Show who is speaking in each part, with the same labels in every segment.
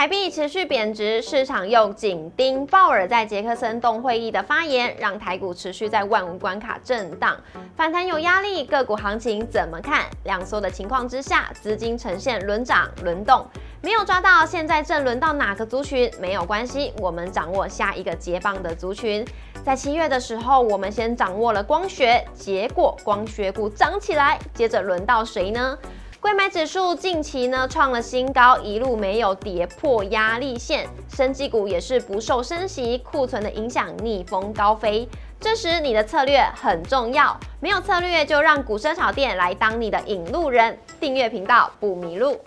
Speaker 1: 台币持续贬值，市场又紧盯鲍尔在杰克森动会议的发言，让台股持续在万五关卡震荡，反弹有压力，个股行情怎么看？量缩的情况之下，资金呈现轮涨轮动，没有抓到，现在正轮到哪个族群？没有关系，我们掌握下一个接棒的族群。在七月的时候，我们先掌握了光学，结果光学股涨起来，接着轮到谁呢？贵买指数近期呢创了新高，一路没有跌破压力线，升绩股也是不受升息库存的影响，逆风高飞。这时你的策略很重要，没有策略就让股生炒店来当你的引路人。订阅频道不迷路。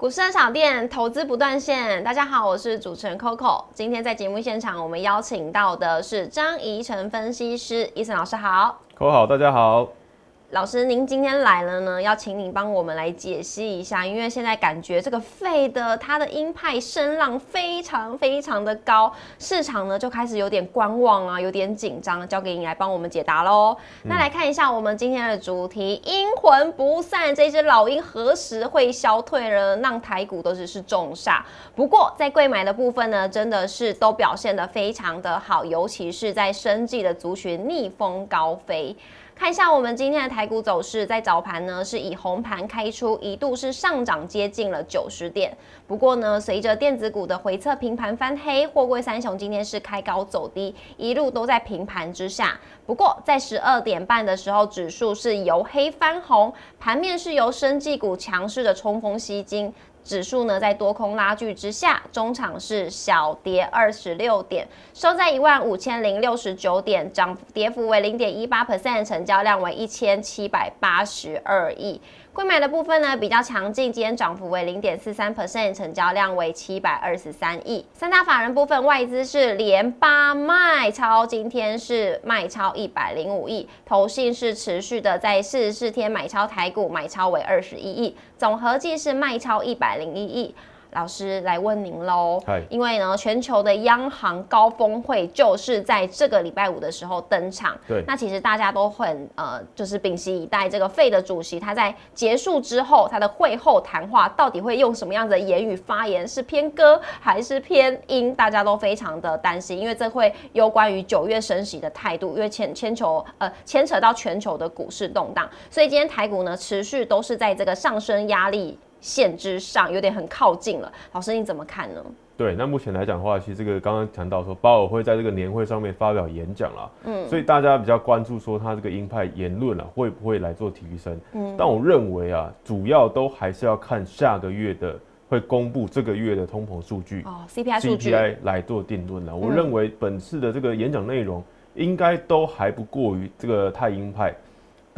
Speaker 1: 股市小店投资不断线，大家好，我是主持人 Coco。今天在节目现场，我们邀请到的是张怡晨分析师，伊森老师好
Speaker 2: ，Coco 好，大家好。
Speaker 1: 老师，您今天来了呢，要请您帮我们来解析一下，因为现在感觉这个费的它的鹰派声浪非常非常的高，市场呢就开始有点观望啊，有点紧张，交给你来帮我们解答喽。那来看一下我们今天的主题，阴魂不散，这只老鹰何时会消退呢？让台股都只是重煞。不过在贵买的部分呢，真的是都表现的非常的好，尤其是在生计的族群逆风高飞。看一下我们今天的台股走势，在早盘呢是以红盘开出，一度是上涨接近了九十点。不过呢，随着电子股的回测平盘翻黑，货柜三雄今天是开高走低，一路都在平盘之下。不过在十二点半的时候，指数是由黑翻红，盘面是由生技股强势的冲锋吸金。指数呢，在多空拉锯之下，中场是小跌二十六点，收在一万五千零六十九点，涨跌幅为零点一八 percent，成交量为一千七百八十二亿。贵买的部分呢比较强劲，今天涨幅为零点四三 percent，成交量为七百二十三亿。三大法人部分外资是连八卖超，今天是卖超一百零五亿，投信是持续的在四十四天买超台股，买超为二十一亿，总合计是卖超一百零一亿。老师来问您喽，因为呢，全球的央行高峰会就是在这个礼拜五的时候登场。
Speaker 2: 对，
Speaker 1: 那其实大家都很呃，就是屏息以待，这个费的主席他在结束之后，他的会后谈话到底会用什么样的言语发言，是偏歌还是偏音？大家都非常的担心，因为这会有关于九月升息的态度，因为牵牵球呃牵扯到全球的股市动荡，所以今天台股呢持续都是在这个上升压力。线之上有点很靠近了，老师你怎么看呢？
Speaker 2: 对，那目前来讲的话，其实这个刚刚谈到说鲍尔会在这个年会上面发表演讲啦，嗯，所以大家比较关注说他这个鹰派言论啊会不会来做提升？嗯，但我认为啊，主要都还是要看下个月的会公布这个月的通膨数据
Speaker 1: 哦，CPI 数据
Speaker 2: 来做定论了。我认为本次的这个演讲内容应该都还不过于这个太鹰派。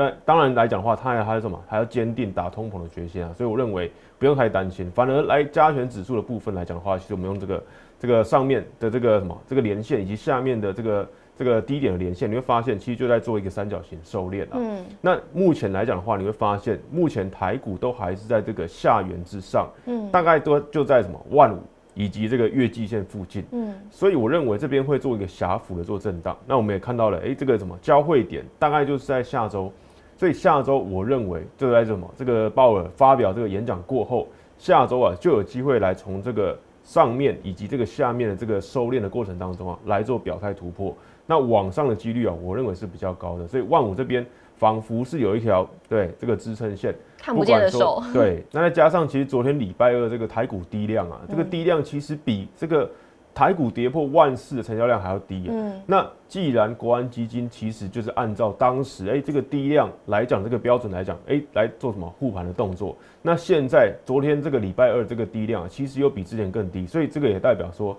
Speaker 2: 但当然来讲的话，它还还有什么？还要坚定打通膨的决心啊！所以我认为不用太担心。反而来加权指数的部分来讲的话，其实我们用这个这个上面的这个什么这个连线，以及下面的这个这个低点的连线，你会发现其实就在做一个三角形收敛啊。嗯。那目前来讲的话，你会发现目前台股都还是在这个下缘之上，嗯，大概都就在什么万五。以及这个月季线附近，嗯，所以我认为这边会做一个狭幅的做震荡。那我们也看到了，哎，这个什么交汇点大概就是在下周，所以下周我认为就在什么这个鲍尔发表这个演讲过后，下周啊就有机会来从这个上面以及这个下面的这个收敛的过程当中啊来做表态突破。那往上的几率啊，我认为是比较高的。所以万五这边仿佛是有一条对这个支撑线。
Speaker 1: 看不见的手，
Speaker 2: 对，那再加上其实昨天礼拜二这个台股低量啊，这个低量其实比这个台股跌破万四的成交量还要低。嗯，那既然国安基金其实就是按照当时哎这个低量来讲，这个标准来讲，哎来做什么护盘的动作，那现在昨天这个礼拜二这个低量其实又比之前更低，所以这个也代表说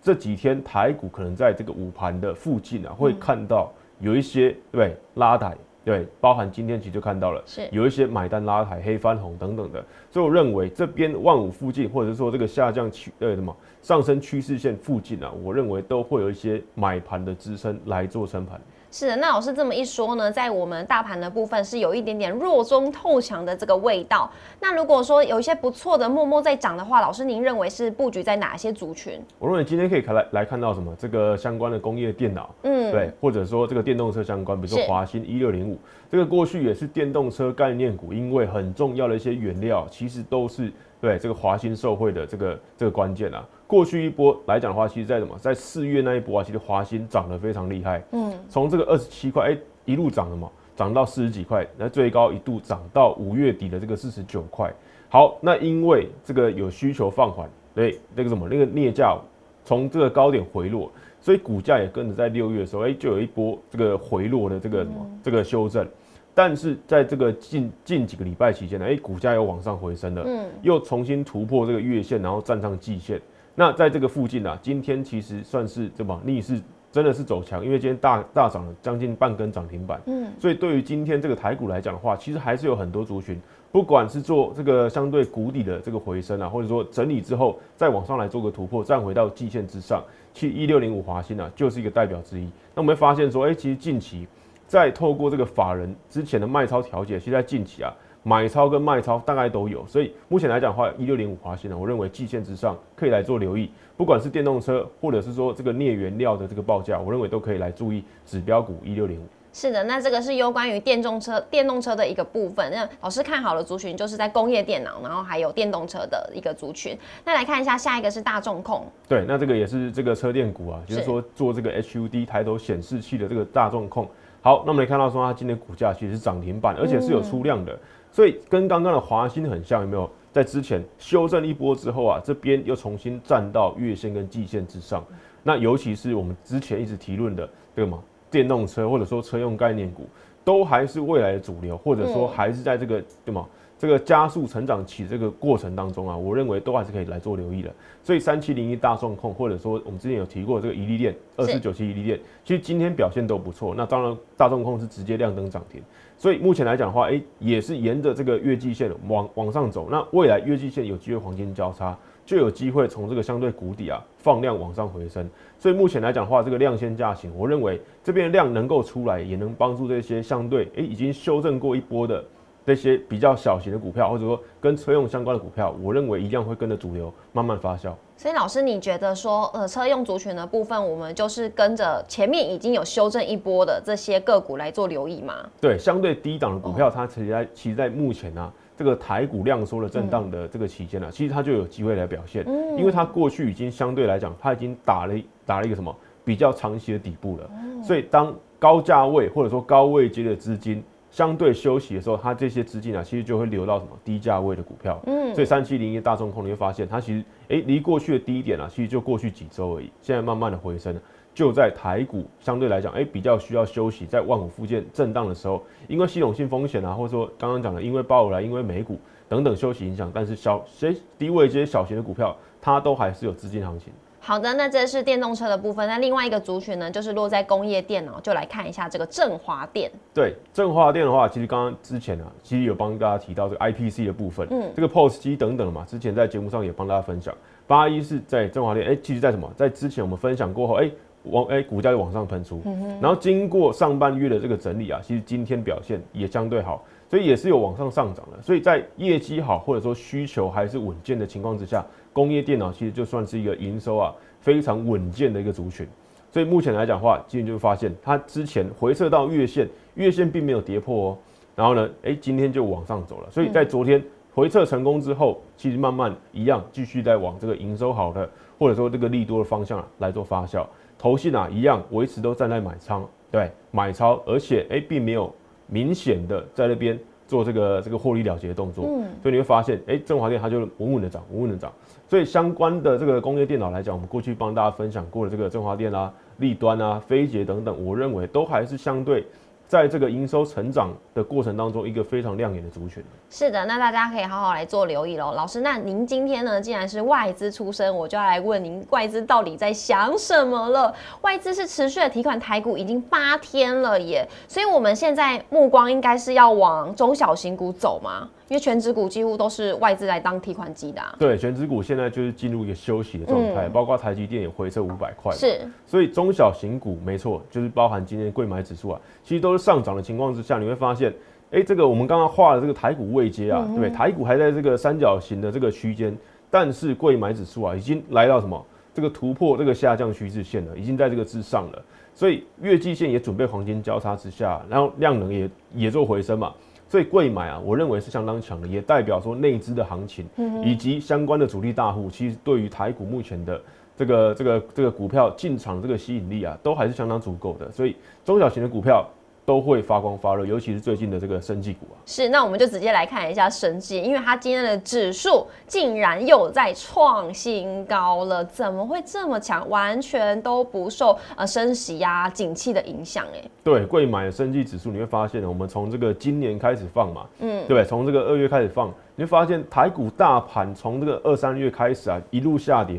Speaker 2: 这几天台股可能在这个午盘的附近啊，会看到有一些对拉抬。对，包含今天其实就看到了，
Speaker 1: 是
Speaker 2: 有一些买单拉抬、黑翻红等等的，所以我认为这边万五附近，或者说这个下降趋呃什么上升趋势线附近啊，我认为都会有一些买盘的支撑来做撑盘。
Speaker 1: 是的，那老师这么一说呢，在我们大盘的部分是有一点点弱中透强的这个味道。那如果说有一些不错的默默在涨的话，老师您认为是布局在哪些族群？
Speaker 2: 我认为今天可以来来看到什么？这个相关的工业电脑，嗯，对，或者说这个电动车相关，比如说华新一六零五，这个过去也是电动车概念股，因为很重要的一些原料，其实都是对这个华新受惠的这个这个关键啊。过去一波来讲的话，其实在什么？在四月那一波啊，其实华兴涨得非常厉害，嗯，从这个二十七块，哎，一路涨了嘛，涨到四十几块，那最高一度涨到五月底的这个四十九块。好，那因为这个有需求放缓，对，那个什么，那个镍价从这个高点回落，所以股价也跟着在六月的时候，哎，就有一波这个回落的这个什么这个修正。但是在这个近近几个礼拜期间呢，哎，股价又往上回升了，嗯，又重新突破这个月线，然后站上季线。那在这个附近啊，今天其实算是怎么逆势，真的是走强，因为今天大大涨了将近半根涨停板。嗯，所以对于今天这个台股来讲的话，其实还是有很多族群，不管是做这个相对谷底的这个回升啊，或者说整理之后再往上来做个突破，站回到季线之上，去一六零五华兴啊，就是一个代表之一。那我们会发现说，哎，其实近期在透过这个法人之前的卖超调节，其实在近期啊。买超跟卖超大概都有，所以目前来讲的话，一六零五华兴呢，我认为季线之上可以来做留意，不管是电动车或者是说这个镍原料的这个报价，我认为都可以来注意指标股一六零五。
Speaker 1: 是的，那这个是有关于电动车电动车的一个部分。那老师看好了族群，就是在工业电脑，然后还有电动车的一个族群。那来看一下下一个是大众控。
Speaker 2: 对，那这个也是这个车电股啊，就是说做这个 HUD 抬头显示器的这个大众控。好，那我们看到说它今天股价其实是涨停板，而且是有出量的。所以跟刚刚的华兴很像，有没有？在之前修正一波之后啊，这边又重新站到月线跟季线之上。那尤其是我们之前一直提论的这个嘛，电动车或者说车用概念股，都还是未来的主流，或者说还是在这个对吗？这个加速成长起这个过程当中啊，我认为都还是可以来做留意的。所以三七零一大众控，或者说我们之前有提过这个一利电二四九七一利电，其实今天表现都不错。那当然大众控是直接亮灯涨停。所以目前来讲的话，哎，也是沿着这个月季线往往上走。那未来月季线有机会黄金交叉，就有机会从这个相对谷底啊放量往上回升。所以目前来讲的话，这个量先价行，我认为这边量能够出来，也能帮助这些相对哎已经修正过一波的。这些比较小型的股票，或者说跟车用相关的股票，我认为一样会跟着主流慢慢发酵。
Speaker 1: 所以老师，你觉得说，呃，车用族群的部分，我们就是跟着前面已经有修正一波的这些个股来做留意吗？
Speaker 2: 对，相对低档的股票，它其实在其实在目前啊，这个台股量缩的震荡的这个期间呢，其实它就有机会来表现，因为它过去已经相对来讲，它已经打了打了一个什么比较长期的底部了，所以当高价位或者说高位阶的资金。相对休息的时候，它这些资金啊，其实就会流到什么低价位的股票。嗯，所以三七零一大众控，你会发现它其实哎，离过去的低点啊，其实就过去几周而已。现在慢慢的回升，就在台股相对来讲，哎，比较需要休息，在万五附近震荡的时候，因为系统性风险啊，或者说刚刚讲的，因为鲍尔来，因为美股等等休息影响，但是小些低位这些小型的股票，它都还是有资金行情。
Speaker 1: 好的，那这是电动车的部分。那另外一个族群呢，就是落在工业电脑，就来看一下这个振华电。
Speaker 2: 对，振华电的话，其实刚刚之前啊，其实有帮大家提到这个 IPC 的部分，嗯，这个 POS 机等等嘛，之前在节目上也帮大家分享。八一是在振华电，哎，其实在什么？在之前我们分享过后，哎，往哎股价就往上喷出，然后经过上半月的这个整理啊，其实今天表现也相对好。所以也是有往上上涨的，所以在业绩好或者说需求还是稳健的情况之下，工业电脑其实就算是一个营收啊非常稳健的一个族群。所以目前来讲的话，今天就发现它之前回撤到月线，月线并没有跌破哦。然后呢，哎，今天就往上走了。所以在昨天回撤成功之后，其实慢慢一样继续在往这个营收好的或者说这个利多的方向来做发酵。头信啊一样维持都站在买仓，对，买超，而且哎并没有。明显的在那边做这个这个获利了结的动作，嗯，所以你会发现，哎，振华电它就稳稳的涨，稳稳的涨。所以相关的这个工业电脑来讲，我们过去帮大家分享过的这个振华电啊、立端啊、飞捷等等，我认为都还是相对。在这个营收成长的过程当中，一个非常亮眼的族群。
Speaker 1: 是的，那大家可以好好来做留意喽。老师，那您今天呢，既然是外资出身，我就要来问您，外资到底在想什么了？外资是持续的提款台股已经八天了耶，所以我们现在目光应该是要往中小型股走吗？因为全指股几乎都是外资来当提款机的、啊。
Speaker 2: 对，全指股现在就是进入一个休息的状态，包括台积电也回撤五百块，
Speaker 1: 是，
Speaker 2: 所以中小型股没错，就是包含今天的贵买指数啊，其实都是上涨的情况之下，你会发现，哎、这个我们刚刚画的这个台股位阶啊，对？台股还在这个三角形的这个区间，但是贵买指数啊，已经来到什么？这个突破这个下降趋势线了，已经在这个之上了，所以月季线也准备黄金交叉之下，然后量能也也做回升嘛，所以贵买啊，我认为是相当强的，也代表说内资的行情以及相关的主力大户，其实对于台股目前的这个这个这个股票进场这个吸引力啊，都还是相当足够的，所以中小型的股票都会发光发热，尤其是最近的这个生技股啊。
Speaker 1: 是，那我们就直接来看一下生技，因为它今天的指数竟然又在创新高了，怎么会这么强？完全都不受呃升息呀、景气的影响，哎，
Speaker 2: 对，贵买的生技指数，你会发现，我们从这个今年开始放嘛，嗯，对不对？从这个二月开始放，你会发现台股大盘从这个二三月开始啊，一路下跌，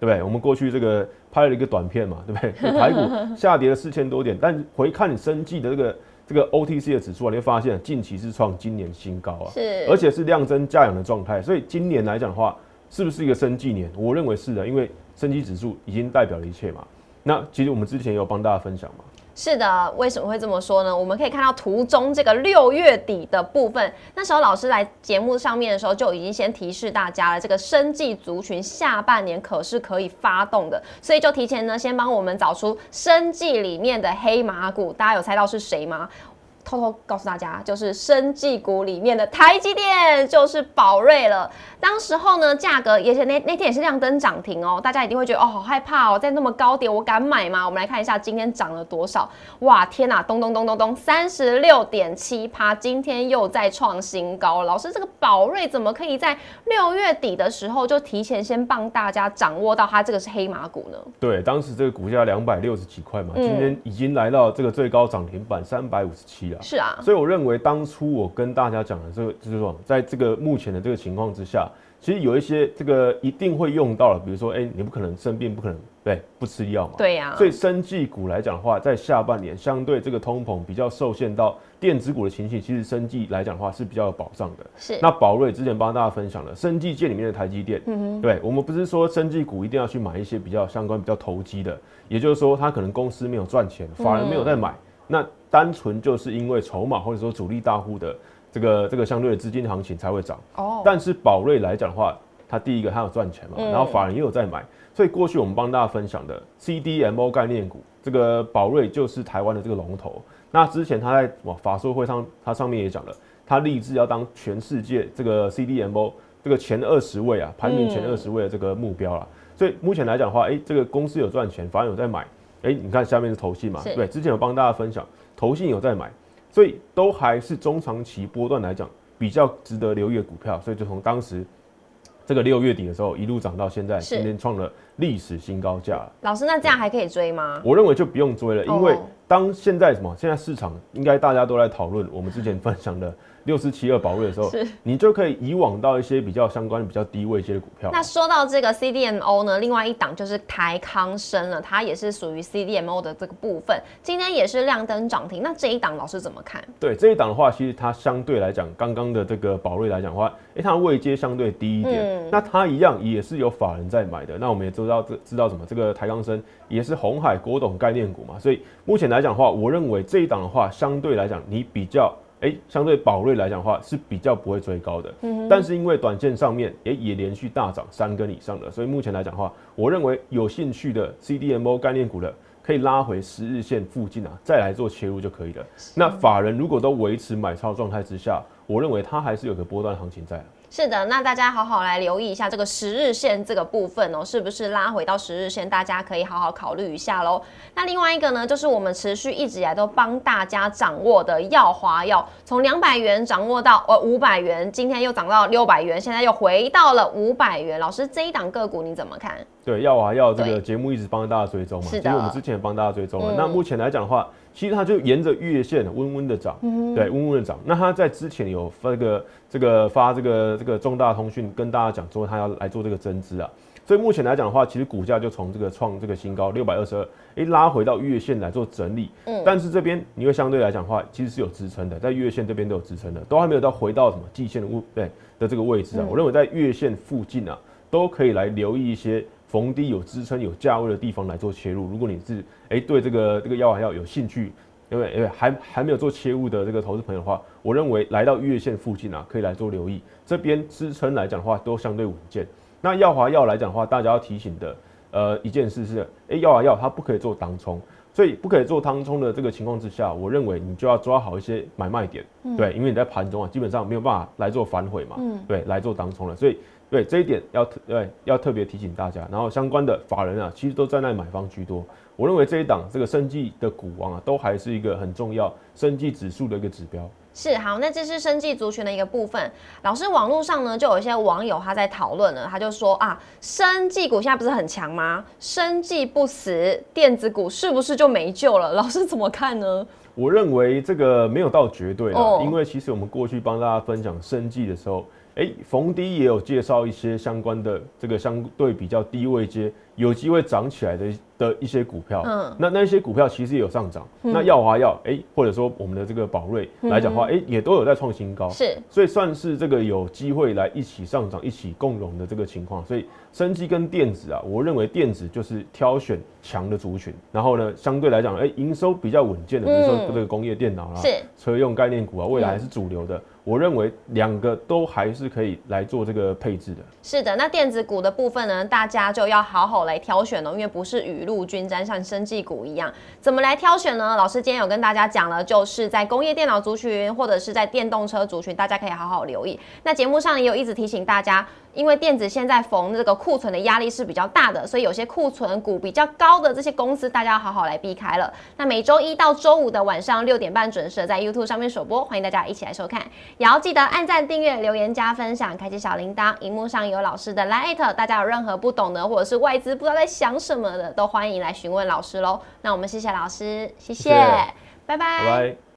Speaker 2: 对不对？我们过去这个拍了一个短片嘛，对不对？台股 下跌了四千多点，但回看你生计的这个这个 OTC 的指数啊，你会发现近期是创今年新高啊，
Speaker 1: 是，
Speaker 2: 而且是量增价扬的状态，所以今年来讲的话，是不是一个生计年？我认为是的，因为生技指数已经代表了一切嘛。那其实我们之前也有帮大家分享嘛，
Speaker 1: 是的，为什么会这么说呢？我们可以看到图中这个六月底的部分，那时候老师来节目上面的时候就已经先提示大家了，这个生计族群下半年可是可以发动的，所以就提前呢先帮我们找出生计里面的黑马股，大家有猜到是谁吗？偷偷告诉大家，就是生技股里面的台积电，就是宝瑞了。当时候呢，价格也是那那天也是亮灯涨停哦，大家一定会觉得哦好害怕哦，在那么高点我敢买吗？我们来看一下今天涨了多少，哇天哪，咚咚咚咚咚，三十六点七趴，今天又再创新高。老师，这个宝瑞怎么可以在六月底的时候就提前先帮大家掌握到它这个是黑马股呢？
Speaker 2: 对，当时这个股价两百六十几块嘛，
Speaker 1: 嗯
Speaker 2: 今天已经来到这个最高涨停板三百五十七了。
Speaker 1: 是啊，
Speaker 2: 所以我认为当初我跟大家讲的这个就是说，在这个目前的这个情况之下，其实有一些这个一定会用到了，比如说，哎、你不可能生病，不可能对不吃药嘛。
Speaker 1: 对呀、
Speaker 2: 所以生技股来讲的话，在下半年相对这个通膨比较受限到电子股的情形，其实生技来讲的话是比较有保障的。
Speaker 1: 是
Speaker 2: 那宝瑞之前帮大家分享了生技界里面的台积电，嗯哼对我们不是说生技股一定要去买一些比较相关、比较投机的，也就是说它可能公司没有赚钱，法人没有在买，那单纯就是因为筹码或者说主力大户的这个这个相对的资金行情才会涨。
Speaker 1: 哦，
Speaker 2: 但是宝瑞来讲的话，它第一个它有赚钱嘛，
Speaker 1: 嗯
Speaker 2: 然后法人也有在买，所以过去我们帮大家分享的 CDMO 概念股，这个宝瑞就是台湾的这个龙头。那之前他在哇法说会上，他上面也讲了，他立志要当全世界这个 CDMO 这个前二十位啊，排名前
Speaker 1: 嗯
Speaker 2: 二十位的这个目标啦。所以目前来讲的话，哎、这个公司有赚钱，法人有在买，哎、你看下面是投信嘛，对，之前有帮大家分享，投信有在买，所以都还是中长期波段来讲比较值得留意的股票，所以就从当时这个六月底的时候一路涨到现在，今天创了历史新高价了。
Speaker 1: 老师，那这样还可以追吗？
Speaker 2: 我认为就不用追了，因为
Speaker 1: 哦
Speaker 2: 当现在什么，现在市场应该大家都在讨论我们之前分享的六四七二宝瑞的时候
Speaker 1: 是，
Speaker 2: 你就可以以往到一些比较相关、比较低位一些的股票。
Speaker 1: 那说到这个 CDMO 呢，另外一档就是台康生了，它也是属于 CDMO 的这个部分，今天也是亮灯涨停。那这一档老师怎么看？
Speaker 2: 对这一档的话，其实它相对来讲，刚刚的这个宝瑞来讲的话，诶，它的位阶相对低一点，
Speaker 1: 嗯
Speaker 2: 那它一样也是有法人在买的。那我们也知道这知道什么，这个台钢生也是红海国董概念股嘛，所以目前来讲的话，我认为这一档的话，相对来讲你比较。诶，相对宝瑞来讲的话是比较不会追高的，嗯但是因为短线上面也也连续大涨三根以上的，所以目前来讲的话，我认为有兴趣的 CDMO 概念股的可以拉回十日线附近啊，再来做切入就可以了。那法人如果都维持买超状态之下，我认为它还是有个波段行情在啊。
Speaker 1: 是的，那大家好好来留意一下这个十日线这个部分哦，是不是拉回到十日线？大家可以好好考虑一下喽。那另外一个呢，就是我们持续一直以来都帮大家掌握的耀华药，从两百元掌握到呃五百元，今天又涨到六百元，现在又回到了五百元。老师，这一档个股你怎么看？
Speaker 2: 对，耀华耀这个节目一直帮大家追踪嘛，
Speaker 1: 是的
Speaker 2: 其实我们之前也帮大家追踪了。
Speaker 1: 嗯
Speaker 2: 那目前来讲的话，其实它就沿着月线温温的涨，
Speaker 1: 嗯
Speaker 2: 对，温温的涨。那它在之前有发这个这个发这个这个重大通讯跟大家讲说，它要来做这个增资啊。所以目前来讲的话，其实股价就从这个创这个新高六百二十二，哎，拉回到月线来做整理。嗯，但是这边你会相对来讲的话，其实是有支撑的，在月线这边都有支撑的，都还没有到回到什么季线的位对的这个位置啊。我认为在月线附近啊，都可以来留意一些逢低有支撑、有价位的地方来做切入。如果你是哎对这个这个药丸药有兴趣，因为因为还还没有做切入的这个投资朋友的话，我认为来到月线附近啊，可以来做留意。这边支撑来讲的话，都相对稳健。那耀华药来讲的话，大家要提醒的，呃，一件事是，哎，耀华药它不可以做当冲，所以不可以做当冲的这个情况之下，我认为你就要抓好一些买卖点，对，因为你在盘中啊，基本上没有办法来做反悔嘛，对，来做当冲了，所以对这一点要特对要特别提醒大家。然后相关的法人啊，其实都在那买方居多，我认为这一档这个生计的股王啊，都还是一个很重要生计指数的一个指标。
Speaker 1: 是好，那这是生计族群的一个部分。老师，网络上呢就有一些网友他在讨论了，他就说啊，生技股现在不是很强吗？生技不死，电子股是不是就没救了？老师怎么看呢？
Speaker 2: 我认为这个没有到绝对的，因为其实我们过去帮大家分享生技的时候，哎，逢低也有介绍一些相关的这个相对比较低位阶有机会涨起来的。的一些股票，嗯，那那些股票其实也有上涨。那耀华药，哎，或者说我们的这个宝瑞来讲话，哎，也都有在创新高，
Speaker 1: 是，
Speaker 2: 所以算是这个有机会来一起上涨、一起共荣的这个情况。所以，生机跟电子啊，我认为电子就是挑选强的族群，然后呢，相对来讲，哎，营收比较稳健的，比如说这个工业电脑啦，
Speaker 1: 是，
Speaker 2: 车用概念股啊，未来还是主流的。我认为两个都还是可以来做这个配置的。
Speaker 1: 是的，那电子股的部分呢，大家就要好好来挑选呢，因为不是雨露均沾，像生技股一样，怎么来挑选呢？老师今天有跟大家讲了，就是在工业电脑族群或者是在电动车族群，大家可以好好留意。那节目上也有一直提醒大家。因为电子现在逢这个库存的压力是比较大的，所以有些库存股比较高的这些公司，大家要好好来避开了。那每周一到周五的晚上六点半准时在 YouTube 上面首播，欢迎大家一起来收看。也要记得按赞、订阅、留言、加分享、开启小铃铛。荧幕上有老师的 Light，大家有任何不懂的或者是外资不知道在想什么的，都欢迎来询问老师喽。那我们谢谢老师，谢谢，拜拜。